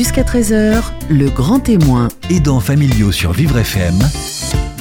Jusqu'à 13h, le grand témoin. Aidants familiaux sur Vivre FM.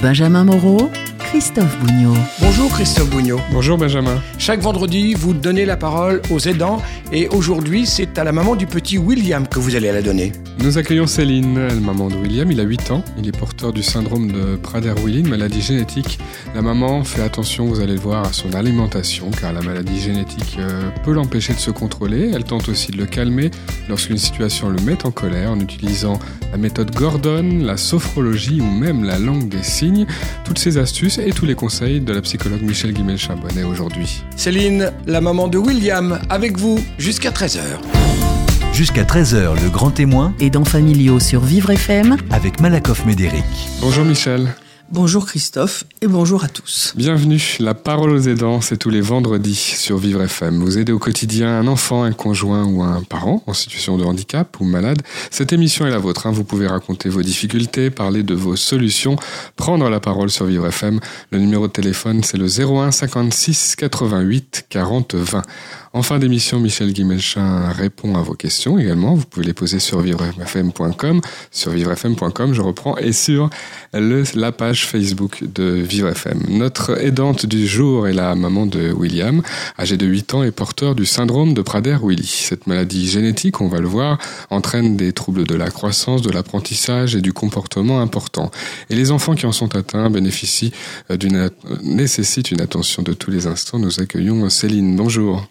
Benjamin Moreau, Christophe Bougnot. Bonjour Christophe Bougnot. Bonjour Benjamin. Chaque vendredi, vous donnez la parole aux aidants et aujourd'hui, c'est à la maman du petit William que vous allez la donner. Nous accueillons Céline, la maman de William. Il a 8 ans. Il est porteur du syndrome de Prader-Willi, une maladie génétique. La maman fait attention, vous allez le voir, à son alimentation car la maladie génétique euh, peut l'empêcher de se contrôler. Elle tente aussi de le calmer lorsqu'une situation le met en colère en utilisant la méthode Gordon, la sophrologie ou même la langue des signes. Toutes ces astuces et tous les conseils de la psychologue Michel Guimel-Charbonnet aujourd'hui. Céline, la maman de William, avec vous jusqu'à 13h. Jusqu'à 13h, le grand témoin Aidants familiaux sur Vivre FM. avec Malakoff Médéric. Bonjour Michel. Bonjour Christophe et bonjour à tous. Bienvenue. La parole aux aidants, c'est tous les vendredis sur Vivre FM. Vous aidez au quotidien un enfant, un conjoint ou un parent en situation de handicap ou malade. Cette émission est la vôtre. hein. Vous pouvez raconter vos difficultés, parler de vos solutions, prendre la parole sur Vivre FM. Le numéro de téléphone, c'est le 01 56 88 40 20. En fin d'émission, Michel Guimelchin répond à vos questions également. Vous pouvez les poser sur vivrefm.com, sur vivrefm.com, je reprends, et sur la page Facebook de Vivre FM. Notre aidante du jour est la maman de William, âgé de 8 ans et porteur du syndrome de Prader-Willi. Cette maladie génétique, on va le voir, entraîne des troubles de la croissance, de l'apprentissage et du comportement importants. Et les enfants qui en sont atteints bénéficient euh, d'une, nécessitent une attention de tous les instants. Nous accueillons Céline. Bonjour.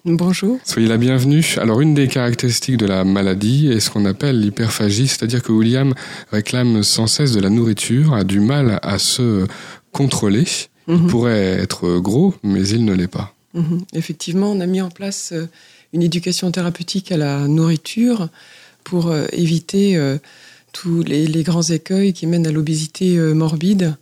Soyez la bienvenue. Alors, une des caractéristiques de la maladie est ce qu'on appelle l'hyperphagie, c'est-à-dire que William réclame sans cesse de la nourriture, a du mal à se contrôler. Il Mhm. pourrait être gros, mais il ne l'est pas. Mhm. Effectivement, on a mis en place euh, une éducation thérapeutique à la nourriture pour euh, éviter euh, tous les, les grands écueils qui mènent à l'obésité morbide.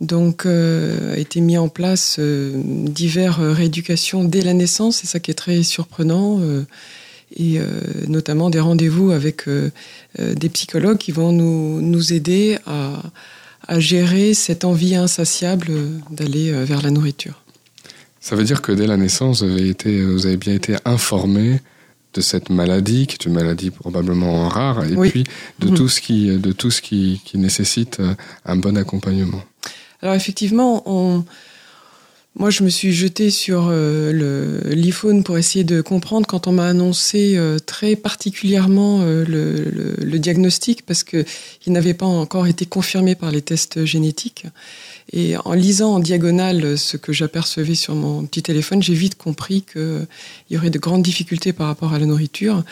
Donc, euh, a été mis en place euh, divers euh, rééducations dès la naissance, c'est ça qui est très surprenant, euh, et euh, notamment des rendez-vous avec des psychologues qui vont nous, nous aider à, à gérer cette envie insatiable d'aller vers la nourriture. Ça veut dire que dès la naissance, vous avez, été, vous avez bien été informé de cette maladie, qui est une maladie probablement rare, et Oui. puis de Mhm. tout ce, qui, de tout ce qui, qui nécessite un bon accompagnement. Alors effectivement, moi je me suis jetée sur euh, l'iPhone pour essayer de comprendre quand on m'a annoncé euh, très particulièrement euh, le, diagnostic parce que il n'avait pas encore été confirmé par les tests génétiques. Et en lisant en diagonale ce que j'apercevais sur mon petit téléphone, j'ai vite compris qu'il y aurait de grandes difficultés par rapport à la nourriture.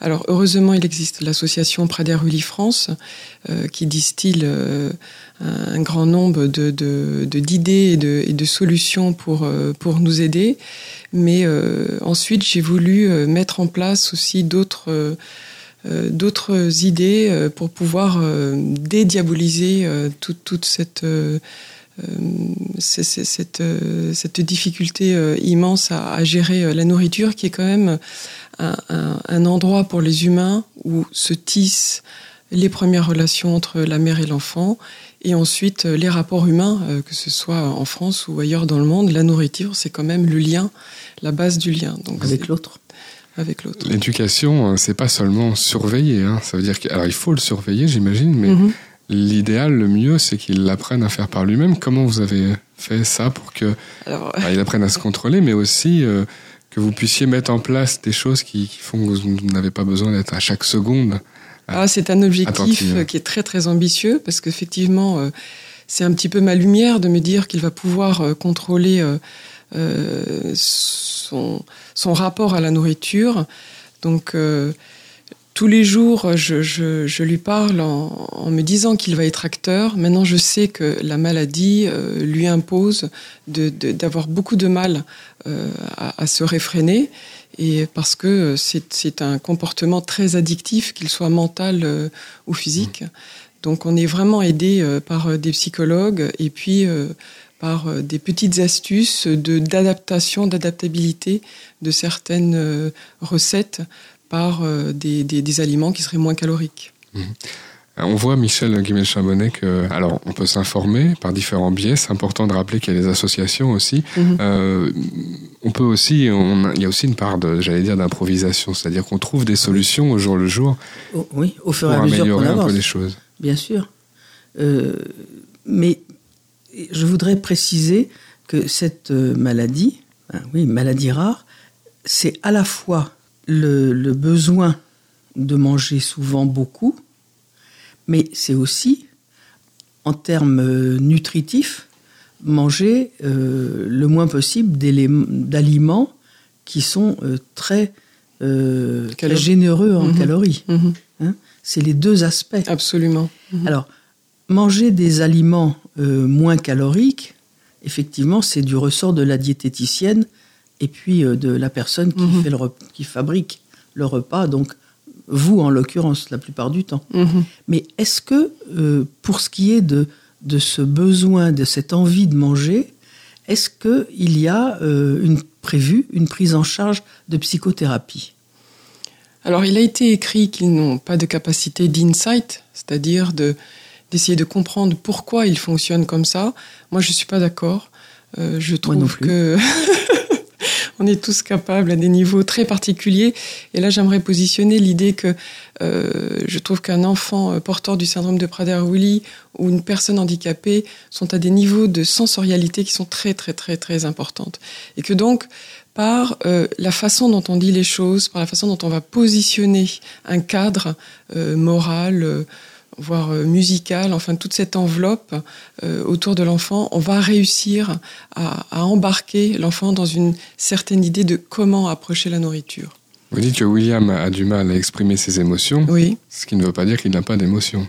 Alors heureusement, il existe l'association Prader-Willi France euh, qui distille euh, un, grand nombre d'idées et de, solutions pour, euh, pour nous aider. Mais ensuite, j'ai voulu mettre en place aussi d'autres... d'autres idées pour pouvoir dédiaboliser toute, toute cette, c'est- c'est- cette, euh, cette difficulté euh, immense à, à gérer euh, la nourriture, qui est quand même un, un- un endroit pour les humains où se tissent les premières relations entre la mère et l'enfant, et ensuite les rapports humains, euh, que ce soit en France ou ailleurs dans le monde. La nourriture, c'est quand même le lien, la base du lien. Donc Avec c'est- l'autre. Avec l'autre. L'éducation, c'est pas seulement surveiller. Hein. Ça veut dire que, alors il faut le surveiller, j'imagine, mais Mhm. L'idéal, le mieux, c'est qu'il apprenne à faire par lui-même. Comment vous avez fait ça pour que Alors, bah, il apprenne à se contrôler, mais aussi euh, que vous puissiez mettre en place des choses qui, qui font que vous n'avez pas besoin d'être à chaque seconde. Ah, c'est un objectif Attentive. euh, qui est très très ambitieux parce qu'effectivement, euh, c'est un petit peu ma lumière de me dire qu'il va pouvoir euh, contrôler son, son rapport à la nourriture. Donc, tous les jours, je, je- je lui parle en, en me disant qu'il va être acteur. Maintenant, je sais que la maladie euh, lui impose de- de- d'avoir beaucoup de mal euh, à, à se réfréner. Et parce que c'est c'est un comportement très addictif, qu'il soit mental euh, ou physique. Donc on est vraiment aidé euh, par des psychologues et puis euh, par des petites astuces de d'adaptation, d'adaptabilité de certaines euh, recettes par euh, des, des- des aliments qui seraient moins caloriques. On voit, Michel Guimel-Charbonnet, que, alors, on peut s'informer par différents biais. C'est important de rappeler qu'il y a des associations aussi. Mhm. Euh, on peut aussi, on- il y a aussi une part de, j'allais dire, d'improvisation. C'est-à-dire qu'on trouve des solutions au jour le jour Oh, oui, au fur pour et à mesure qu'on améliorer un peu les choses. Bien sûr. Euh, mais je voudrais préciser que cette euh, maladie, hein, oui, maladie rare, c'est à la fois le, le besoin de manger souvent beaucoup, mais c'est aussi, en termes euh, nutritifs, manger euh, le moins possible d'aliments qui sont euh, très, euh, généreux en Mhm. calories. Mhm. hein. C'est les deux aspects. Absolument. Mhm. Alors, manger des aliments moins caloriques, effectivement, c'est du ressort de la diététicienne et puis euh, de la personne qui, Mhm. fait le qui fabrique le repas, donc vous en l'occurrence la plupart du temps. Mhm. Mais est-ce que, euh, pour ce qui est de, de ce besoin, de cette envie de manger, est-ce qu'il y a euh, une prévue une prise en charge de psychothérapie? Alors, il a été écrit qu'ils n'ont pas de capacité d'insight, c'est-à-dire de d'essayer de comprendre pourquoi ils fonctionnent comme ça. Moi, je suis pas d'accord. Euh, je Moi non trouve plus. que on est tous capables à des niveaux très particuliers. Et là, j'aimerais positionner l'idée que euh, je trouve qu'un enfant euh, porteur du syndrome de Prader-Willi ou une personne handicapée sont à des niveaux de sensorialité qui sont très, très, très, très importantes. Et que donc, par euh, la façon dont on dit les choses, par la façon dont on va positionner un cadre moral, voire euh, musical, enfin toute cette enveloppe euh, autour de l'enfant, on va réussir à, à embarquer l'enfant dans une certaine idée de comment approcher la nourriture. Vous dites que William a du mal à exprimer ses émotions, Oui, ce qui ne veut pas dire qu'il n'a pas d'émotions.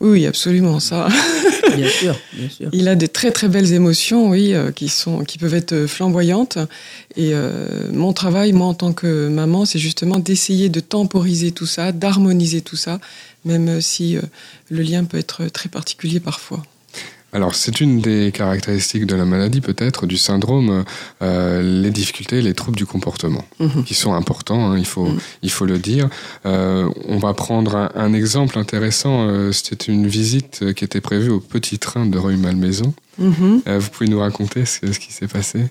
Oui, oui, absolument ça. Bien sûr, bien sûr. Il a de très très belles émotions, oui, euh, qui sont, qui peuvent être euh, flamboyantes. Et euh, mon travail, moi en tant que maman, c'est justement d'essayer de temporiser tout ça, d'harmoniser tout ça, même si euh, le lien peut être très particulier parfois. Alors, c'est une des caractéristiques de la maladie, peut-être, du syndrome, euh, les difficultés, les troubles du comportement, Mhm. qui sont importants, hein, il, faut, Mhm. il faut le dire. Euh, on va prendre un, un exemple intéressant. euh, C'était une visite qui était prévue au petit train de Rueil-Malmaison. Mhm. Euh, vous pouvez nous raconter ce, ce qui s'est passé?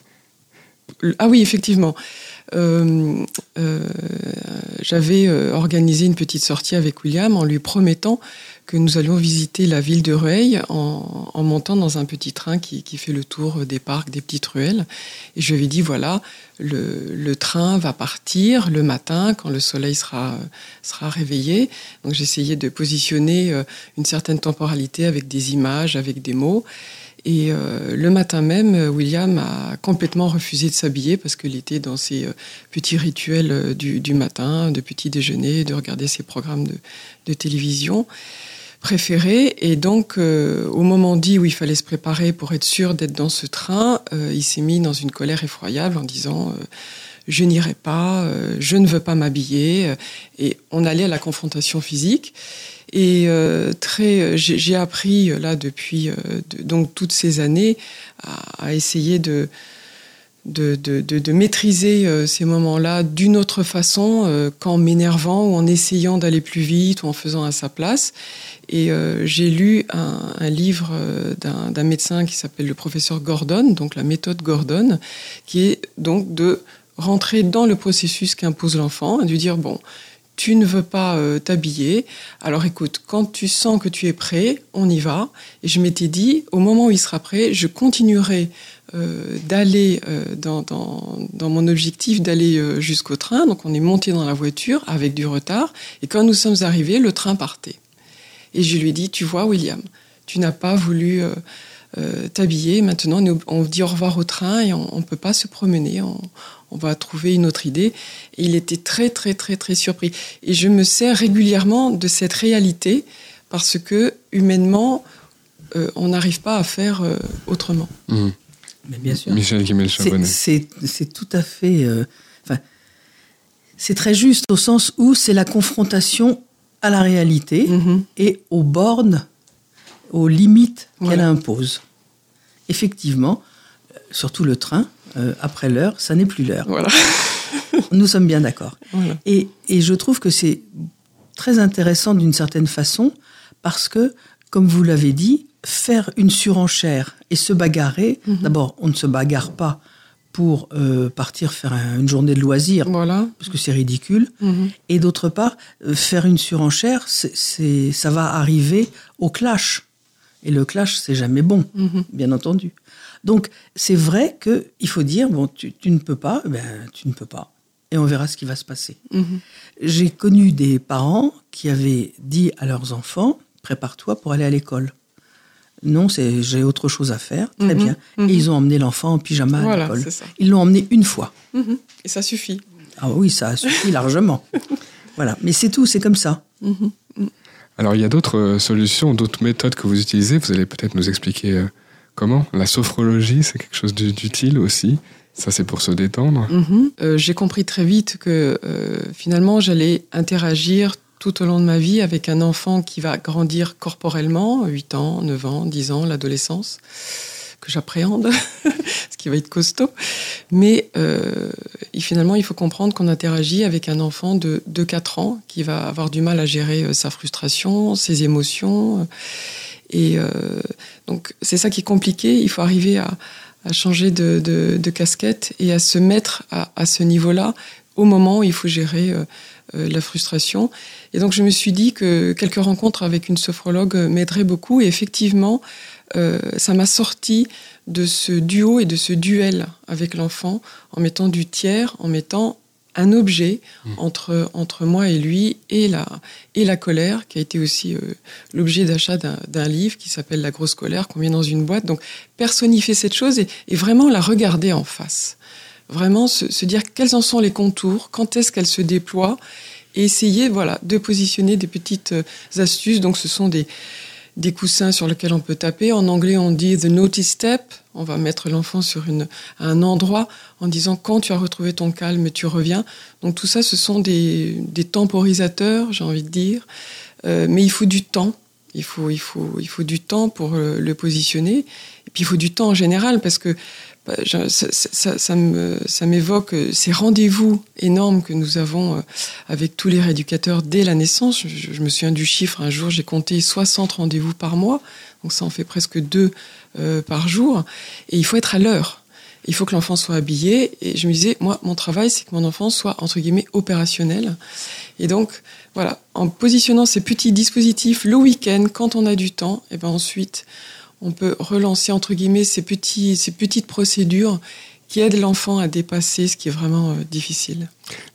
Ah oui, effectivement. Euh, euh, J'avais organisé une petite sortie avec William en lui promettant que nous allions visiter la ville de Rueil en, montant dans un petit train qui, fait le tour des parcs, des petites ruelles. Et je lui avais dit, voilà, le, train va partir le matin quand le soleil sera, sera réveillé. Donc j'essayais de positionner euh, une certaine temporalité avec des images, avec des mots. Et euh, le matin même, William a complètement refusé de s'habiller parce qu'il était dans ses euh, petits rituels du, matin, de petit déjeuner, de regarder ses programmes de télévision préférés. Et donc, euh, au moment dit où il fallait se préparer pour être sûr d'être dans ce train, euh, il s'est mis dans une colère effroyable en disant euh, je n'irai pas, je ne veux pas m'habiller. Et on allait à la confrontation physique. Et très, j'ai appris là depuis de- donc toutes ces années à essayer de de, de, de, de maîtriser euh, ces moments-là d'une autre façon euh, qu'en m'énervant ou en essayant d'aller plus vite ou en faisant à sa place. Et euh, j'ai lu un, un livre euh, d'un d'un médecin qui s'appelle le professeur Gordon, donc la méthode Gordon, qui est donc de rentrer dans le processus qu'impose l'enfant et de dire bon, tu ne veux pas euh, t'habiller, alors écoute, quand tu sens que tu es prêt, on y va. Et je m'étais dit, au moment où il sera prêt, je continuerai euh, d'aller euh, dans, mon objectif d'aller jusqu'au train. Donc on est monté dans la voiture avec du retard. Et quand nous sommes arrivés, le train partait. Et je lui ai dit, tu vois, William, tu n'as pas voulu t'habiller. Maintenant, on, dit au revoir au train et on ne peut pas se promener. On va trouver une autre idée. Et il était très, très, très, très surpris. Et je me sers régulièrement de cette réalité parce que, humainement, euh, on n'arrive pas à faire euh, autrement. Mhm. Mais bien sûr. Michel C'est- tout à fait. euh, enfin, c'est très juste au sens où c'est la confrontation à la réalité Mhm. et aux bornes, aux limites qu'elle Voilà. impose. Effectivement, surtout le train, euh, après l'heure, ça n'est plus l'heure. Voilà. Nous sommes bien d'accord. voilà. Et, et je trouve que c'est très intéressant d'une certaine façon parce que, comme vous l'avez dit, faire une surenchère et se bagarrer, Mhm. d'abord, on ne se bagarre pas pour euh, partir faire un- une journée de loisirs, Voilà. parce que c'est ridicule. Mhm. Et d'autre part, euh, faire une surenchère, c'est, c'est- ça va arriver au clash. Et le clash, c'est jamais bon, Mhm. bien entendu. Donc, c'est vrai qu'il faut dire, bon, tu, tu ne peux pas, eh ben, tu ne peux pas. Et on verra ce qui va se passer. Mhm. J'ai connu des parents qui avaient dit à leurs enfants, prépare-toi pour aller à l'école. Non, c'est j'ai autre chose à faire. Très Mhm, bien. mhm. Et ils ont emmené l'enfant en pyjama à l'école. Ils l'ont emmené une fois. Et ça suffit. Ah oui, ça a suffi largement. Voilà. Mais c'est tout, c'est comme ça. Alors, il y a d'autres euh, solutions, d'autres méthodes que vous utilisez. Vous allez peut-être nous expliquer euh, comment? La sophrologie, c'est quelque chose d'u- d'utile aussi? Ça, c'est pour se détendre? Mhm. Euh, J'ai compris très vite que euh, finalement, j'allais interagir tout au long de ma vie avec un enfant qui va grandir corporellement, 8 ans, 9 ans, 10 ans, l'adolescence, que j'appréhende, ce qui va être costaud. Mais euh, et finalement, il faut comprendre qu'on interagit avec un enfant de, de 4 ans qui va avoir du mal à gérer euh, sa frustration, ses émotions. Et euh, donc, c'est ça qui est compliqué. Il faut arriver à, changer de, casquette et à se mettre à, ce niveau-là au moment où il faut gérer euh, euh, la frustration. Et donc je me suis dit que quelques rencontres avec une sophrologue m'aideraient beaucoup. Et effectivement, ça m'a sorti de ce duo et de ce duel avec l'enfant en mettant du tiers, en mettant un objet entre, entre moi et lui et la, et la colère, qui a été aussi euh, l'objet d'achat d'un livre qui s'appelle La grosse colère, qu'on met dans une boîte. Donc personnifier cette chose et, et vraiment la regarder en face. Vraiment se, se dire quels en sont les contours, quand est-ce qu'elle se déploie, et essayer voilà, de positionner des petites euh, astuces. Donc ce sont des, des coussins sur lesquels on peut taper. En anglais, on dit the notice step. On va mettre l'enfant sur un endroit en disant quand tu as retrouvé ton calme, tu reviens. Donc tout ça, ce sont des, temporisateurs, j'ai envie de dire. Euh, mais il faut du temps. Il faut, il faut, il faut du temps pour euh, le positionner. Et puis il faut du temps en général parce que je- ça, m'évoque euh, ces rendez-vous énormes que nous avons euh, avec tous les rééducateurs dès la naissance. Je, me souviens du chiffre, un jour j'ai compté 60 rendez-vous par mois, donc ça en fait presque deux euh, par jour. Et il faut être à l'heure. Il faut que l'enfant soit habillé. Et je me disais, moi, mon travail, c'est que mon enfant soit, entre guillemets, opérationnel. Et donc, voilà, en positionnant ces petits dispositifs le week-end, quand on a du temps, et ben ensuite, on peut relancer, entre guillemets, ces, petits, ces petites procédures qui aident l'enfant à dépasser ce qui est vraiment euh, difficile.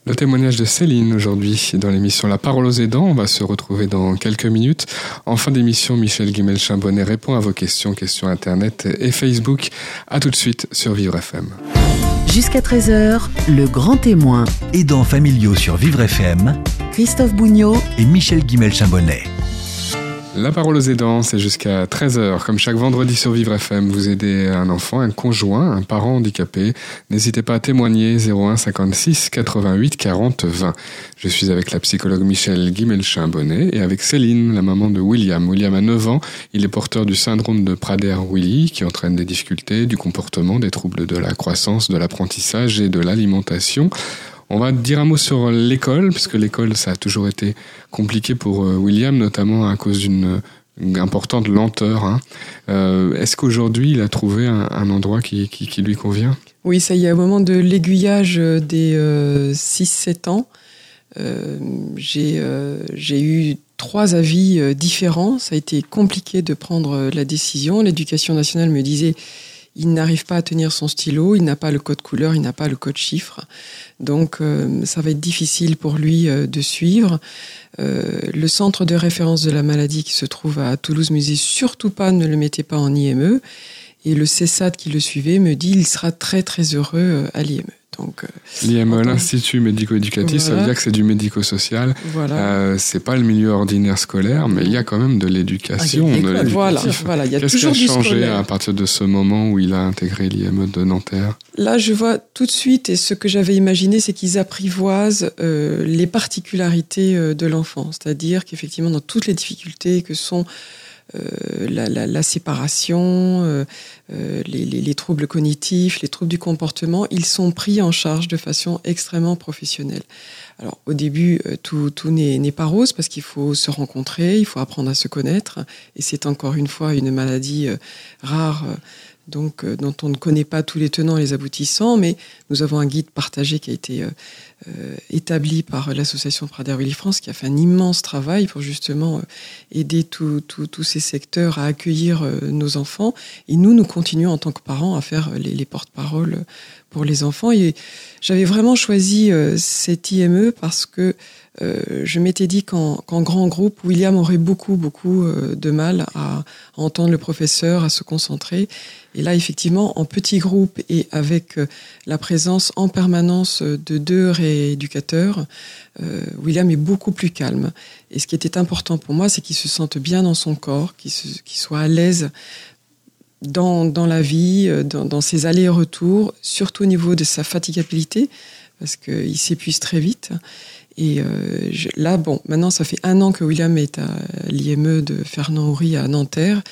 Le témoignage de Céline aujourd'hui dans l'émission La parole aux aidants. On va se retrouver dans quelques minutes. En fin d'émission, Michel Guimel-Chambonnet répond à vos questions, questions Internet et Facebook. À tout de suite sur Vivre FM. Jusqu'à 13h, le grand témoin. Aidants familiaux sur Vivre FM Christophe Bougnot et Michel Guimel-Chambonnet. La parole aux aidants, c'est jusqu'à 13h. Comme chaque vendredi sur Vivre FM, vous aidez un enfant, un conjoint, un parent handicapé. N'hésitez pas à témoigner 01 56 88 40 20. Je suis avec la psychologue Michel Guimelchin-Bonnet et avec Céline, la maman de William. William a 9 ans. Il est porteur du syndrome de Prader-Willi qui entraîne des difficultés du comportement, des troubles de la croissance, de l'apprentissage et de l'alimentation. On va dire un mot sur l'école, puisque l'école, ça a toujours été compliqué pour euh, William, notamment à cause d'une une importante lenteur. hein. Euh, Est-ce qu'aujourd'hui, il a trouvé un, endroit qui, lui convient? Oui, ça y est, au moment de l'aiguillage euh, des euh, 6-7 ans, euh, j'ai euh, eu trois avis euh, différents. Ça a été compliqué de prendre euh, la décision. L'éducation nationale me disait il n'arrive pas à tenir son stylo, il n'a pas le code couleur, il n'a pas le code chiffre. Donc euh, ça va être difficile pour lui euh, de suivre. Euh, le centre de référence de la maladie qui se trouve à Toulouse disait surtout pas ne le mettez pas en IME. Et le CESAD qui le suivait me dit il sera très très heureux euh, à l'IME. Donc euh, L'IME, l'Institut médico-éducatif, ça veut dire que c'est du médico-social. voilà. Euh, c'est pas le milieu ordinaire scolaire, mais il y a quand même de l'éducation. Ah, de voilà, voilà, il y a Qu'est-ce qui toujours a du changé scolaire. à partir de ce moment où il a intégré l'IME de Nanterre? Là, je vois tout de suite, et ce que j'avais imaginé, c'est qu'ils apprivoisent euh, les particularités de l'enfant. C'est-à-dire qu'effectivement, dans toutes les difficultés que sont la, la, séparation, les, les, troubles cognitifs, les troubles du comportement, ils sont pris en charge de façon extrêmement professionnelle. Alors au début, tout, n'est pas rose parce qu'il faut se rencontrer, il faut apprendre à se connaître, et c'est encore une fois une maladie rare donc euh, dont on ne connaît pas tous les tenants et les aboutissants, mais nous avons un guide partagé qui a été euh, euh, établi par l'association Prader-Willi France, qui a fait un immense travail pour justement aider tous ces secteurs à accueillir nos enfants. Et nous, nous continuons en tant que parents à faire les, les porte-paroles pour les enfants. Et j'avais vraiment choisi cette IME parce que euh, je m'étais dit qu'en grand groupe, William aurait beaucoup, beaucoup euh, de mal à, entendre le professeur, à se concentrer. Et là, effectivement, en petit groupe et avec euh, la présence en permanence de deux rééducateurs, William est beaucoup plus calme. Et ce qui était important pour moi, c'est qu'il se sente bien dans son corps, qu'il soit à l'aise dans, la vie, dans, dans ses allers-retours, surtout au niveau de sa fatigabilité, parce qu'il s'épuise très vite. Et euh, là, bon, maintenant, ça fait un an que William est à l'IME de Fernand-Houry à Nanterre.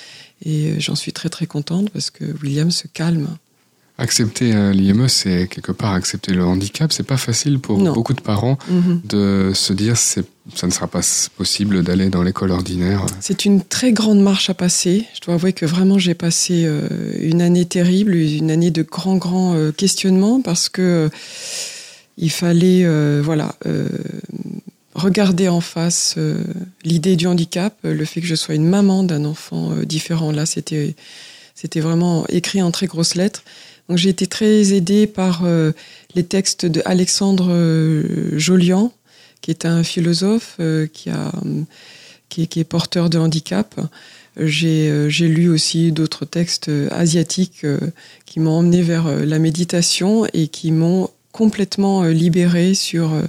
Et euh, j'en suis très, très contente parce que William se calme. Accepter euh, l'IME, c'est quelque part accepter le handicap. C'est pas facile pour beaucoup de parents mhm. de se dire ça ne sera pas possible d'aller dans l'école ordinaire. C'est une très grande marche à passer. Je dois avouer que vraiment j'ai passé une année terrible, une année de grands, grands questionnements parce que il fallait euh, voilà euh, regarder en face euh, l'idée du handicap, le fait que je sois une maman d'un enfant différent. Là, c'était c'était vraiment écrit en très grosses lettres. Donc j'ai été très aidée par les textes de Alexandre Jolian, qui est un philosophe qui a qui est, qui est, porteur de handicap. J'ai lu aussi d'autres textes asiatiques qui m'ont emmené vers la méditation et qui m'ont complètement euh, libéré sur euh,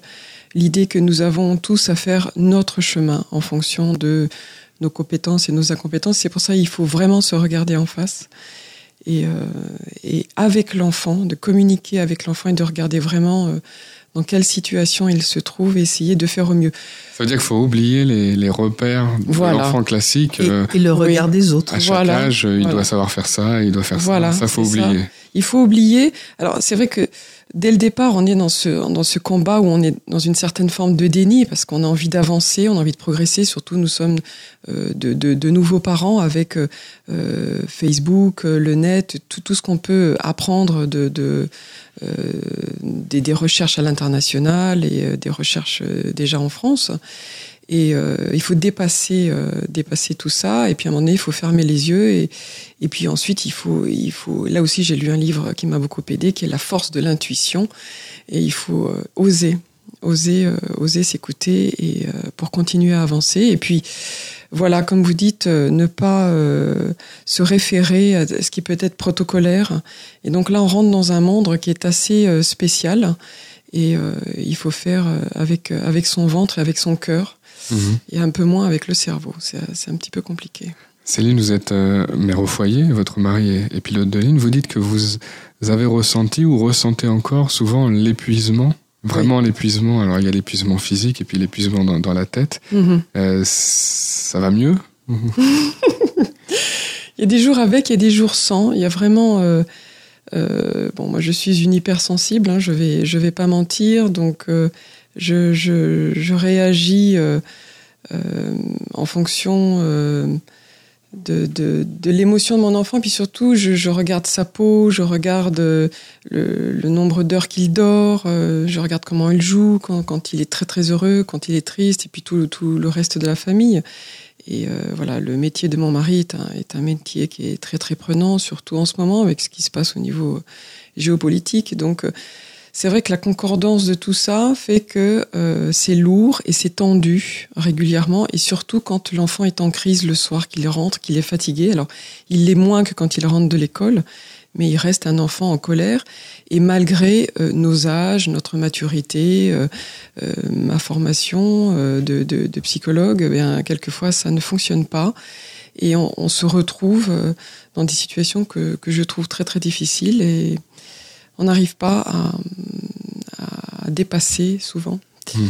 l'idée que nous avons tous à faire notre chemin en fonction de nos compétences et nos incompétences. C'est pour ça qu'il faut vraiment se regarder en face et, euh, et avec l'enfant, de communiquer avec l'enfant et de regarder vraiment dans quelle situation il se trouve et essayer de faire au mieux. Ça veut dire qu'il faut oublier les, les repères de l'enfant classique. Et, le regard des autres. À chaque âge, il doit savoir faire ça, il doit faire ça. Ça, faut oublier. Il faut oublier. Alors, c'est vrai que dès le départ, on est dans ce, dans ce combat où on est dans une certaine forme de déni parce qu'on a envie d'avancer, on a envie de progresser. Surtout, nous sommes euh, de, de, de, nouveaux parents avec euh, Facebook, euh, le net, tout, tout ce qu'on peut apprendre de, de des, des, recherches à l'international et des recherches déjà en France. Et euh, il faut dépasser, euh, dépasser tout ça. Et puis à un moment donné, il faut fermer les yeux. Et, puis ensuite, il faut, il faut. Là aussi, j'ai lu un livre qui m'a beaucoup aidé, qui est La force de l'intuition. Et il faut euh, oser, oser, oser s'écouter et pour continuer à avancer. Et puis voilà, comme vous dites, ne pas se référer à ce qui peut être protocolaire. Et donc là, on rentre dans un monde qui est assez spécial. Et il faut faire avec, avec son ventre et avec son cœur et un peu moins avec le cerveau. C'est un petit peu compliqué. Céline, vous êtes euh, mère au foyer, votre mari est, pilote de ligne. Vous dites que vous avez ressenti ou ressentez encore souvent l'épuisement, vraiment l'épuisement. Alors il y a l'épuisement physique et puis l'épuisement dans, la tête. Mhm. Euh, ça va mieux? Il y a des jours avec, il y a des jours sans. Il y a vraiment. Euh, bon, moi je suis une hypersensible, hein, je vais, je vais pas mentir, donc je, je, réagis euh, euh, en fonction euh, de, l'émotion de mon enfant, puis surtout, je, regarde sa peau, je regarde le, nombre d'heures qu'il dort, je regarde comment il joue, quand, il est très très heureux, quand il est triste, et puis tout le reste de la famille. Et voilà, le métier de mon mari est un, métier qui est très très prenant, surtout en ce moment avec ce qui se passe au niveau géopolitique. Donc, c'est vrai que la concordance de tout ça fait que euh, c'est lourd et c'est tendu régulièrement, et surtout quand l'enfant est en crise le soir, qu'il rentre, qu'il est fatigué. Alors, il l'est moins que quand il rentre de l'école, mais il reste un enfant en colère. Et malgré euh, nos âges, notre maturité, euh, ma formation de, psychologue, eh bien, quelquefois ça ne fonctionne pas. Et on, se retrouve dans des situations que, que je trouve très très difficiles. Et on n'arrive pas à, dépasser souvent. Mhm.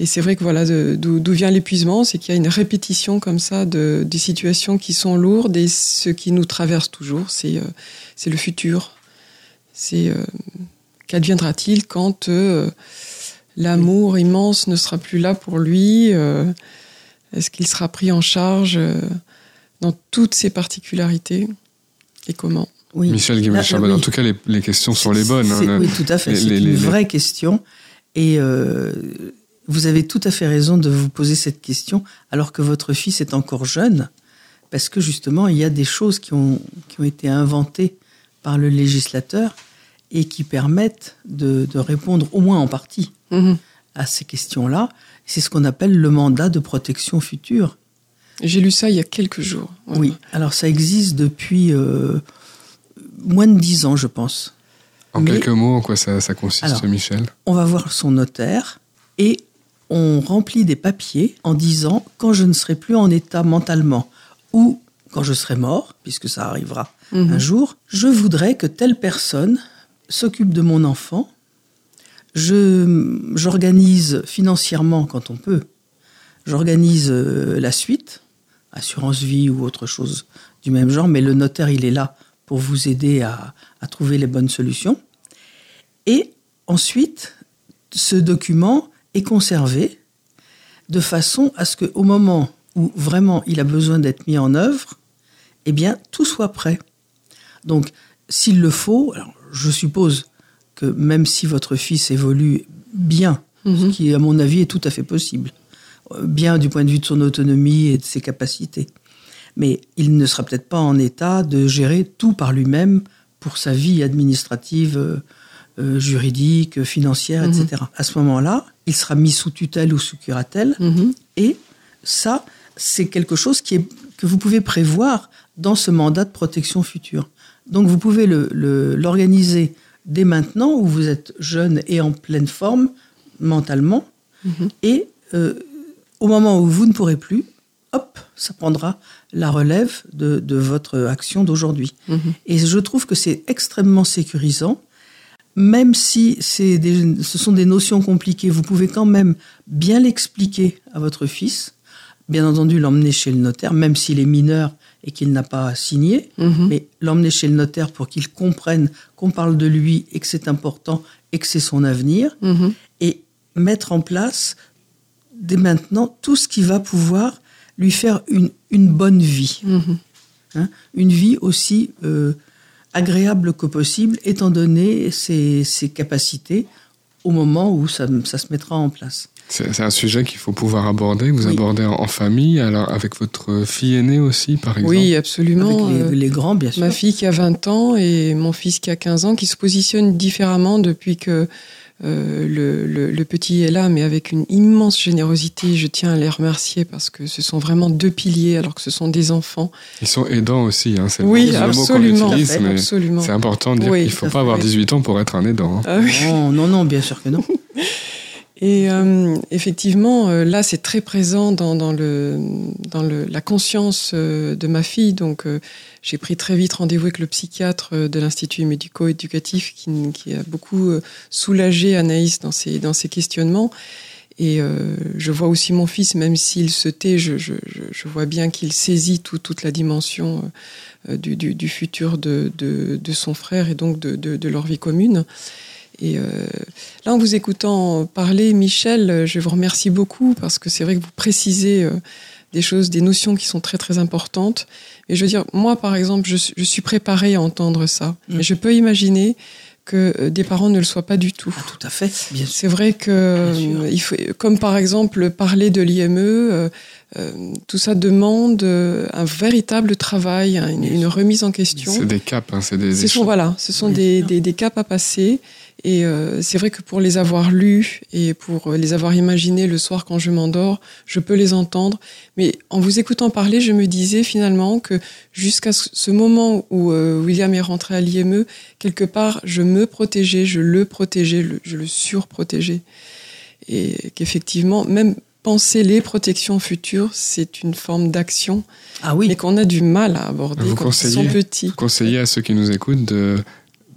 Et c'est vrai que voilà, d'où vient l'épuisement, c'est qu'il y a une répétition comme ça de, des situations qui sont lourdes et ce qui nous traverse toujours, c'est euh, c'est le futur. C'est euh, qu'adviendra-t-il quand euh, l'amour immense ne sera plus là pour lui Est-ce qu'il sera pris en charge dans toutes ses particularités et comment? Oui. Michel guimel en tout cas, les, questions sont les bonnes. Hein, oui, tout à fait. C'est une vraie question. Et vous avez tout à fait raison de vous poser cette question alors que votre fils est encore jeune, parce que justement, il y a des choses qui ont, qui ont été inventées par le législateur et qui permettent de, répondre au moins en partie mhm. à ces questions-là. C'est ce qu'on appelle le mandat de protection future. J'ai lu ça il y a quelques jours. Oui, alors ça existe depuis euh, moins de dix ans, je pense. En quelques mots, en quoi ça, ça consiste, Michel? On va voir son notaire et on remplit des papiers en disant quand je ne serai plus en état mentalement ou quand je serai mort, puisque ça arrivera mhm. un jour, je voudrais que telle personne s'occupe de mon enfant. Je j'organise financièrement quand on peut. J'organise euh, la suite, assurance vie ou autre chose du même genre, mais le notaire il est là pour vous aider à, à trouver les bonnes solutions. Et ensuite, ce document est conservé de façon à ce qu'au moment où vraiment il a besoin d'être mis en œuvre, eh bien, tout soit prêt. Donc, s'il le faut, alors, je suppose que même si votre fils évolue bien, ce mhm. qui, à mon avis, est tout à fait possible, euh, bien du point de vue de son autonomie et de ses capacités, mais il ne sera peut-être pas en état de gérer tout par lui-même pour sa vie administrative, euh, euh, juridique, financière, etc. Mhm. À ce moment-là, il sera mis sous tutelle ou sous curatelle. Mhm. Et ça, c'est quelque chose qui est, que vous pouvez prévoir dans ce mandat de protection future. Donc vous pouvez l'organiser le, dès maintenant, où vous êtes jeune et en pleine forme mentalement. Mhm. Et euh, au moment où vous ne pourrez plus, hop, ça prendra la relève de, de votre action d'aujourd'hui. Et je trouve que c'est extrêmement sécurisant même si des, ce sont des notions compliquées, vous pouvez quand même bien l'expliquer à votre fils. Bien entendu, l'emmener chez le notaire, même s'il est mineur et qu'il n'a pas signé, mhm. mais l'emmener chez le notaire pour qu'il comprenne qu'on parle de lui et que c'est important et que c'est son avenir, mhm. et mettre en place dès maintenant tout ce qui va pouvoir lui faire une, une bonne vie. Mhm. Hein, une vie aussi euh, agréable que possible, étant donné ses, capacités au moment où ça, se mettra en place. C'est un sujet qu'il faut pouvoir aborder, vous abordez en, famille, alors avec votre fille aînée aussi, par exemple Oui, absolument. Avec les, grands, bien sûr. Ma fille qui a 20 ans et mon fils qui a 15 ans, qui se positionnent différemment depuis que euh, le, le, petit est là, mais avec une immense générosité. Je tiens à les remercier parce que ce sont vraiment deux piliers, alors que ce sont des enfants. Ils sont aidants aussi. Hein, oui, absolument. absolument. C'est important de dire qu'il ne faut pas avoir 18 ans pour être un aidant. Hein. Ah non, non, non, bien sûr que non. Et euh, effectivement, euh, là, c'est très présent dans, dans, le, dans le, la conscience euh, de ma fille. Donc, j'ai pris très vite rendez-vous avec le psychiatre de l'Institut médico-éducatif qui, qui, a beaucoup soulagé Anaïs dans ses, dans ses questionnements. Et je vois aussi mon fils, même s'il se tait, je, je, je vois bien qu'il saisit tout, toute la dimension du, du, du, futur de, de, de, son frère et donc de, de leur vie commune. Et euh, là, en vous écoutant parler, Michel, je vous remercie beaucoup parce que c'est vrai que vous précisez euh, des choses, des notions qui sont très très importantes. Et je veux dire, moi, par exemple, je, je suis préparée à entendre ça. Mm. Et je peux imaginer que euh, des parents ne le soient pas du tout. Ah, tout à fait. C'est vrai que il faut, comme par exemple parler de l'IME, tout ça demande un véritable travail, une, remise en question. C'est des caps, hein, c'est des. Ce sont voilà, ce sont des, des, des, caps à passer. Et euh, c'est vrai que pour les avoir lus et pour les avoir imaginés le soir quand je m'endors, je peux les entendre. Mais en vous écoutant parler, je me disais finalement que jusqu'à ce moment où euh, William est rentré à l'IME, quelque part, je me protégeais, je le protégeais, je le surprotégeais. Et qu'effectivement, même penser les protections futures, c'est une forme d'action, ah oui. mais qu'on a du mal à aborder vous quand ils sont petits. Vous conseillez à ceux qui nous écoutent de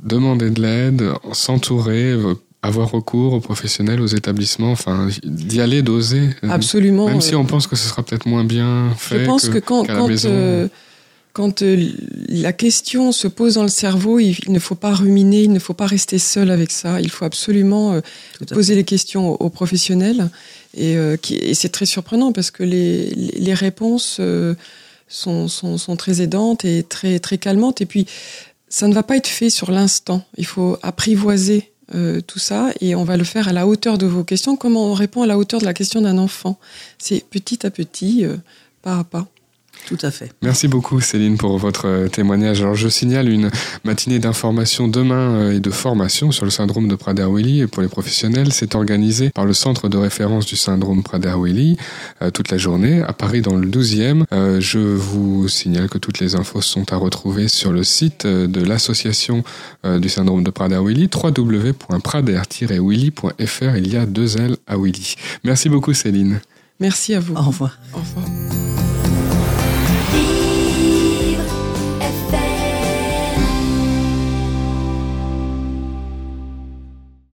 demander de l'aide, s'entourer, avoir recours aux professionnels, aux établissements, enfin d'y aller, d'oser. Absolument. Même si on pense que ce sera peut-être moins bien fait. Je pense que, quand, quand, euh, quand euh, la question se pose dans le cerveau, il, ne faut pas ruminer, il ne faut pas rester seul avec ça. Il faut absolument euh, poser les questions aux, professionnels. Et, c'est très surprenant parce que les, les réponses sont, sont, sont, très aidantes et très, très calmantes. Et puis, ça ne va pas être fait sur l'instant. Il faut apprivoiser euh, tout ça et on va le faire à la hauteur de vos questions. Comment on répond à la hauteur de la question d'un enfant C'est petit à petit, euh, pas à pas. Tout à fait. Merci beaucoup Céline pour votre euh, témoignage. Alors je signale une matinée d'information demain euh, et de formation sur le syndrome de Prader-Willi pour les professionnels. C'est organisé par le centre de référence du syndrome Prader-Willi euh, toute la journée à Paris dans le 12e. je vous signale que toutes les infos sont à retrouver sur le site de l'association du syndrome de Prader-Willi www.prader-willi.fr. Il y a deux L à Willy. Merci beaucoup Céline. Merci à vous. Au revoir. Au revoir.